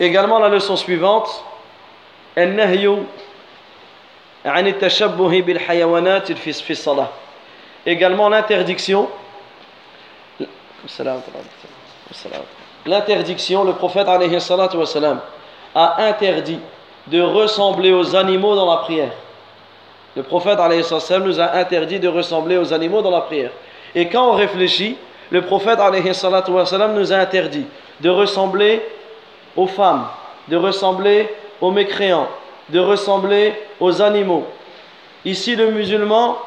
Également la leçon suivante, Également l'interdiction, l'interdiction, le prophète a interdit de ressembler aux animaux dans la prière. Le prophète nous a interdit de ressembler aux animaux dans la prière. Et quand on réfléchit, le prophète nous a interdit de ressembler aux femmes, de ressembler aux mécréants, de ressembler aux animaux. Ici, le musulman,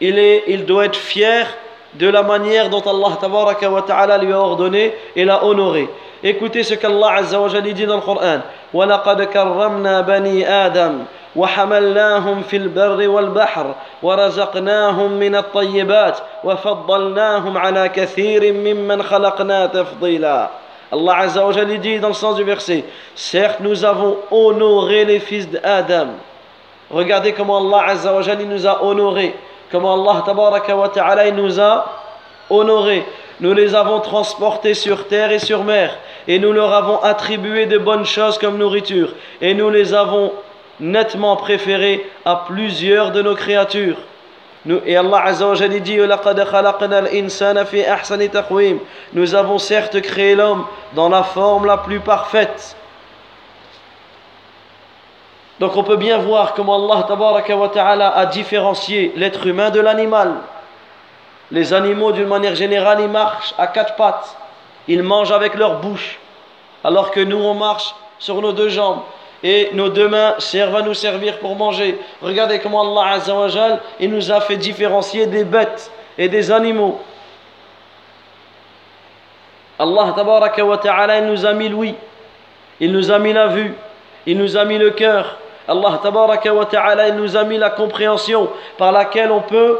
il, est, il doit être fier de la manière dont Allah tabaraka wa ta'ala lui a ordonné et l'a honoré. Écoutez ce qu'Allah Azza wa Jalla dit dans le Coran. وَلَقَدْ كَرَّمْنَا بَنِي آدَمَ وحملناهم في البر والبحر ورزقناهم من الطيبات وفضلناهم على كثير ممن خلقنا تفضيلا Allah Azza wa dit dans le sens du verset Certes, nous avons honoré les fils d'Adam. Regardez comment Allah Azza wa Jalla nous a honorés. Comment Allah Tabaraka wa Ta'ala nous a honorés. Nous les avons transportés sur terre et sur mer. Et nous leur avons attribué de bonnes choses comme nourriture. Et nous les avons nettement préférés à plusieurs de nos créatures. Nous, et Allah Azza wa Jalla dit Nous avons certes créé l'homme dans la forme la plus parfaite. Donc on peut bien voir comment Allah a différencié l'être humain de l'animal. Les animaux d'une manière générale ils marchent à quatre pattes. Ils mangent avec leur bouche. Alors que nous on marche sur nos deux jambes et nos deux mains servent à nous servir pour manger. Regardez comment Allah Azza wa Jal, il nous a fait différencier des bêtes et des animaux. Allah tabaraka wa ta'ala, nous a mis l'ouïe, il nous a mis la vue, il nous a mis le cœur. Allah tabaraka wa ta'ala, nous a mis la compréhension par laquelle on peut,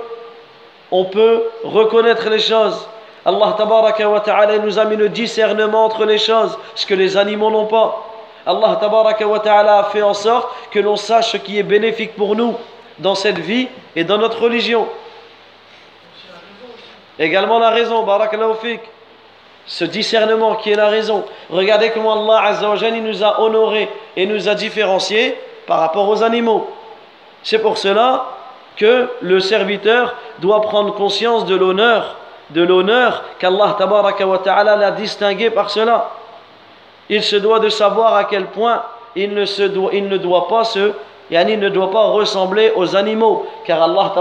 on peut reconnaître les choses. Allah tabaraka wa ta'ala, nous a mis le discernement entre les choses, ce que les animaux n'ont pas. Allah ta'ala a fait en sorte que l'on sache ce qui est bénéfique pour nous dans cette vie et dans notre religion. Également la raison, barakallahu fik. Ce discernement qui est la raison. Regardez comment Allah Azza wa Jalla nous a honorés et nous a différenciés par rapport aux animaux. C'est pour cela que le serviteur doit prendre conscience de l'honneur, de l'honneur qu'Allah ta'ala l'a distingué par cela il se doit de savoir à quel point il ne, se doit, il ne doit pas se il ne doit pas ressembler aux animaux. Car Allah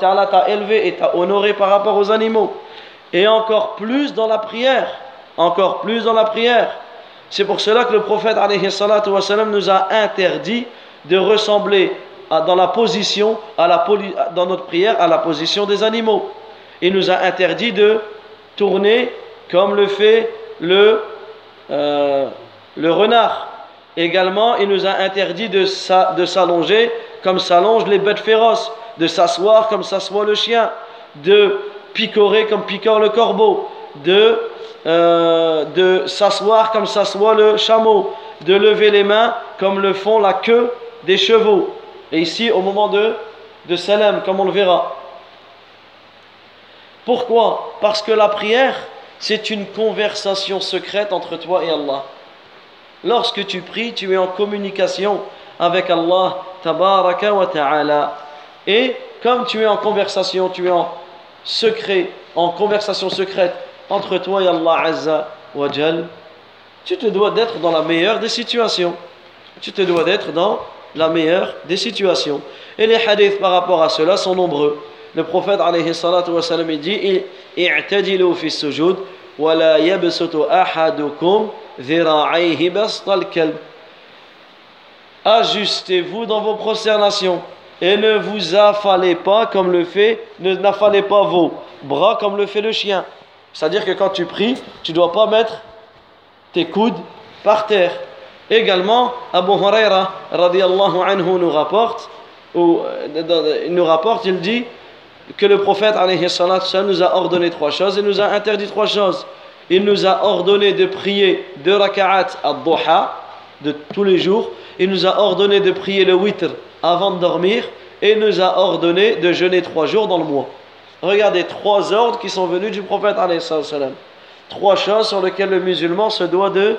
ta'ala t'a élevé et t'a honoré par rapport aux animaux. Et encore plus dans la prière. Encore plus dans la prière. C'est pour cela que le prophète nous a interdit de ressembler dans la position à la, dans notre prière à la position des animaux. Il nous a interdit de tourner comme le fait le euh, le renard. Également, il nous a interdit de s'allonger comme s'allongent les bêtes féroces, de s'asseoir comme s'assoit le chien, de picorer comme picore le corbeau, de, euh, de s'asseoir comme s'assoit le chameau, de lever les mains comme le font la queue des chevaux. Et ici, au moment de, de Salam, comme on le verra. Pourquoi? Parce que la prière, c'est une conversation secrète entre toi et Allah. Lorsque tu pries, tu es en communication avec Allah, tabaraka wa ta'ala. Et comme tu es en conversation, tu es en secret, en conversation secrète entre toi et Allah Azza wa Jal, tu te dois d'être dans la meilleure des situations. Tu te dois d'être dans la meilleure des situations. Et les hadiths par rapport à cela sont nombreux. Le prophète alayhi salatu dit i'tadilu fi sujud Ajustez-vous dans vos prosternations et ne vous affalez pas comme le fait ne n'affalez pas vos bras comme le fait le chien. C'est-à-dire que quand tu pries, tu ne dois pas mettre tes coudes par terre. Également, Abu Huraira radiallahu anhu nous rapporte, ou, euh, il nous rapporte, il dit que le prophète nous a ordonné trois choses et nous a interdit trois choses. Il nous a ordonné de prier deux raka'at ad-duha de tous les jours. Il nous a ordonné de prier le witr avant de dormir et il nous a ordonné de jeûner trois jours dans le mois. Regardez trois ordres qui sont venus du prophète Trois choses sur lesquelles le musulman se doit de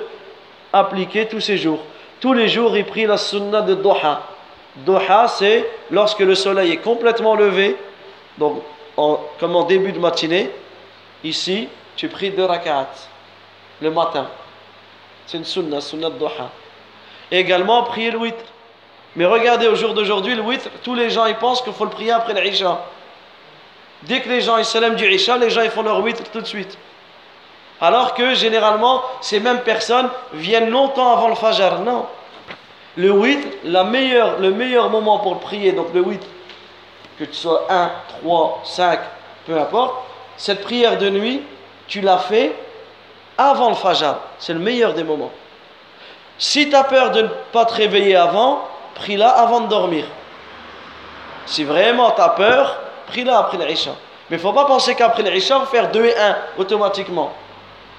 appliquer tous ces jours. Tous les jours, il prie la sunna de Doha. Doha, c'est lorsque le soleil est complètement levé, donc comme en début de matinée, ici, tu pries deux rak'at le matin. C'est une sunna, sunna de. Et également, prier le. Mais regardez, au jour d'aujourd'hui, le tous les gens ils pensent qu'il faut le prier après l'Isha. Dès que les gens ils s'aiment du Isha, les gens ils font leur witr tout de suite. Alors que généralement, ces mêmes personnes viennent longtemps avant le Fajr. Non. Le witr, le meilleur moment pour prier, donc le witr, que tu sois 1, 3, 5, peu importe, cette prière de nuit, tu l'as fait avant le Fajr. C'est le meilleur des moments. Si tu as peur de ne pas te réveiller avant, prie-la avant de dormir. Si vraiment tu as peur, prie-la après l'Isha. Mais il ne faut pas penser qu'après l'Isha, on va faire 2 et 1 automatiquement.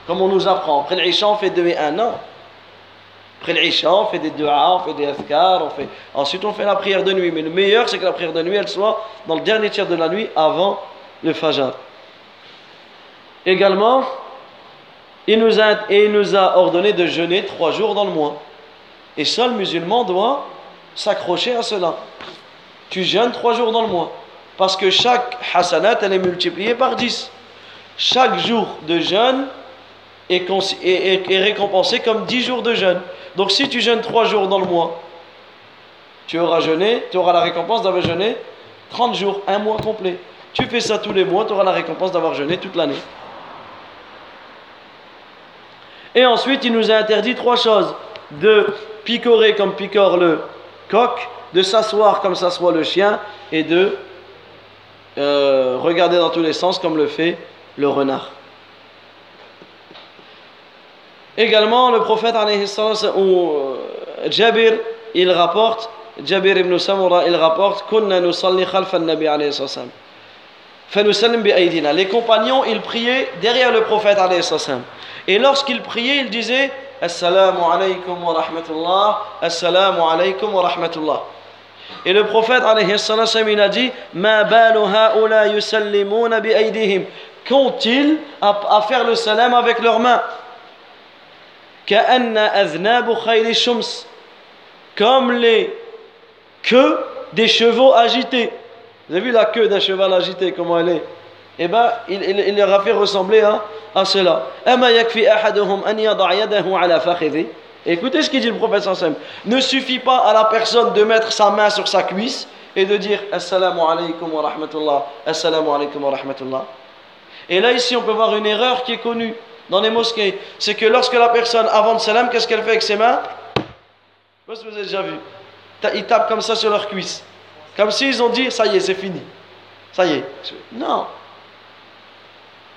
Comme on nous apprend. Après l'Isha, on fait 2 et 1. Non. Après l'Isha, on fait des du'a, on fait des azkar, on fait... ensuite on fait la prière de nuit. Mais le meilleur, c'est que la prière de nuit, elle soit dans le dernier tiers de la nuit avant le Fajr. Également, il nous a, il nous a ordonné de jeûner trois jours dans le mois. Et seul musulman doit s'accrocher à cela. Tu jeûnes trois jours dans le mois. Parce que chaque hasanat, elle est multipliée par 10. Chaque jour de jeûne est, récompensé comme 10 jours de jeûne. Donc si tu jeûnes trois jours dans le mois, tu auras jeûné, tu auras la récompense d'avoir jeûné 30 jours, un mois complet. Tu fais ça tous les mois, tu auras la récompense d'avoir jeûné toute l'année. Et ensuite, il nous a interdit trois choses. De picorer comme picore le coq, de s'asseoir comme s'assoit le chien, et de euh, regarder dans tous les sens comme le fait le renard. Également, le prophète, ou euh, Jabir, il rapporte, Jabir ibn Samura, il rapporte, Les compagnons, ils priaient derrière le prophète, et lorsqu'il priait, il disait Assalamu alaykum wa rahmatullah, Assalamu alaykum wa rahmatullah. Et le prophète il a dit Ma balu haula yusallimuna bi aydihim. Qu'ont-ils à, faire le salam avec leurs mains Comme les queues des chevaux agités. Vous avez vu la queue d'un cheval agité, comment elle est? Eh bien, il, leur a fait ressembler à à cela. Écoutez ce qu'il dit le prophète sallam. Ne suffit pas à la personne de mettre sa main sur sa cuisse et de dire Assalamu alaykum wa rahmatullah, Assalamu alaykum wa rahmatullah. Et là, ici, on peut voir une erreur qui est connue dans les mosquées. C'est que lorsque la personne, avant de salam, qu'est-ce qu'elle fait avec ses mains? Je sais que vous avez déjà vu. Ils tapent comme ça sur leur cuisse. Comme s'ils ont dit Ça y est, c'est fini. Ça y est. Non.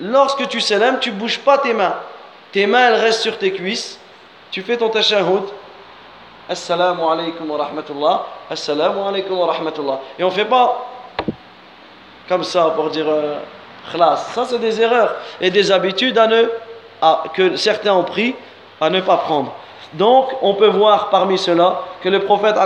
Lorsque tu salam, tu ne bouges pas tes mains. Tes mains, elles restent sur tes cuisses. Tu fais ton tashahhud. Assalamu alaikum wa rahmatullah. Assalamu alaikum wa rahmatullah. Et on ne fait pas comme ça pour dire euh, Ça, c'est des erreurs et des habitudes à ne, que certains ont pris à ne pas prendre. Donc, on peut voir parmi cela que le prophète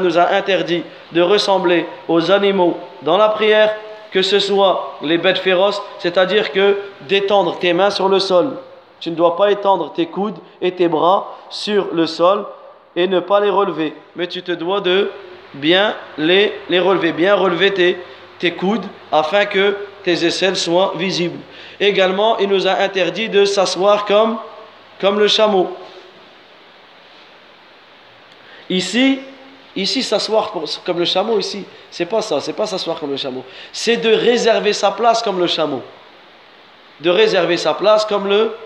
nous a interdit de ressembler aux animaux dans la prière que ce soit les bêtes féroces, c'est-à-dire que d'étendre tes mains sur le sol. Tu ne dois pas étendre tes coudes et tes bras sur le sol et ne pas les relever. Mais tu te dois de bien les, les relever, bien relever tes, tes coudes afin que tes aisselles soient visibles. Également, il nous a interdit de s'asseoir comme, comme le chameau. Ici, Ici, s'asseoir comme le chameau, ici, c'est pas ça, c'est pas s'asseoir comme le chameau. C'est de réserver sa place comme le chameau. De réserver sa place comme le,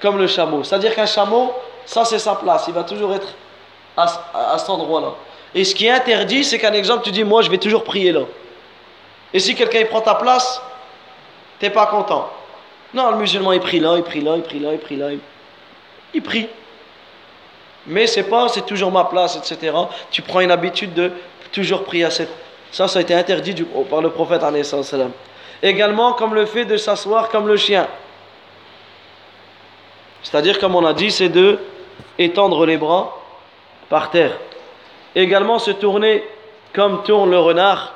comme le chameau. C'est-à-dire qu'un chameau, ça c'est sa place, il va toujours être à, à, cet endroit-là. Et ce qui est interdit, c'est qu'un exemple, tu dis, moi je vais toujours prier là. Et si quelqu'un prend ta place, t'es pas content? Non, le musulman il prie là, il prie là, il prie là, il prie là. il prie mais c'est pas c'est toujours ma place, etc. Tu prends une habitude de toujours prier à cette. Ça, ça a été interdit par le prophète. Également, comme le fait de s'asseoir comme le chien. C'est-à-dire, comme on a dit, c'est de étendre les bras par terre. Également, se tourner comme tourne le renard.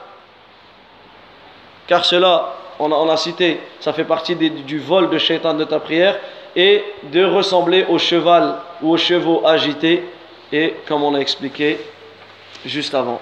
Car cela, on a, a cité, ça fait partie du vol de shaitan de ta prière. Et de ressembler au cheval ou aux chevaux agités, et comme on l'a expliqué juste avant.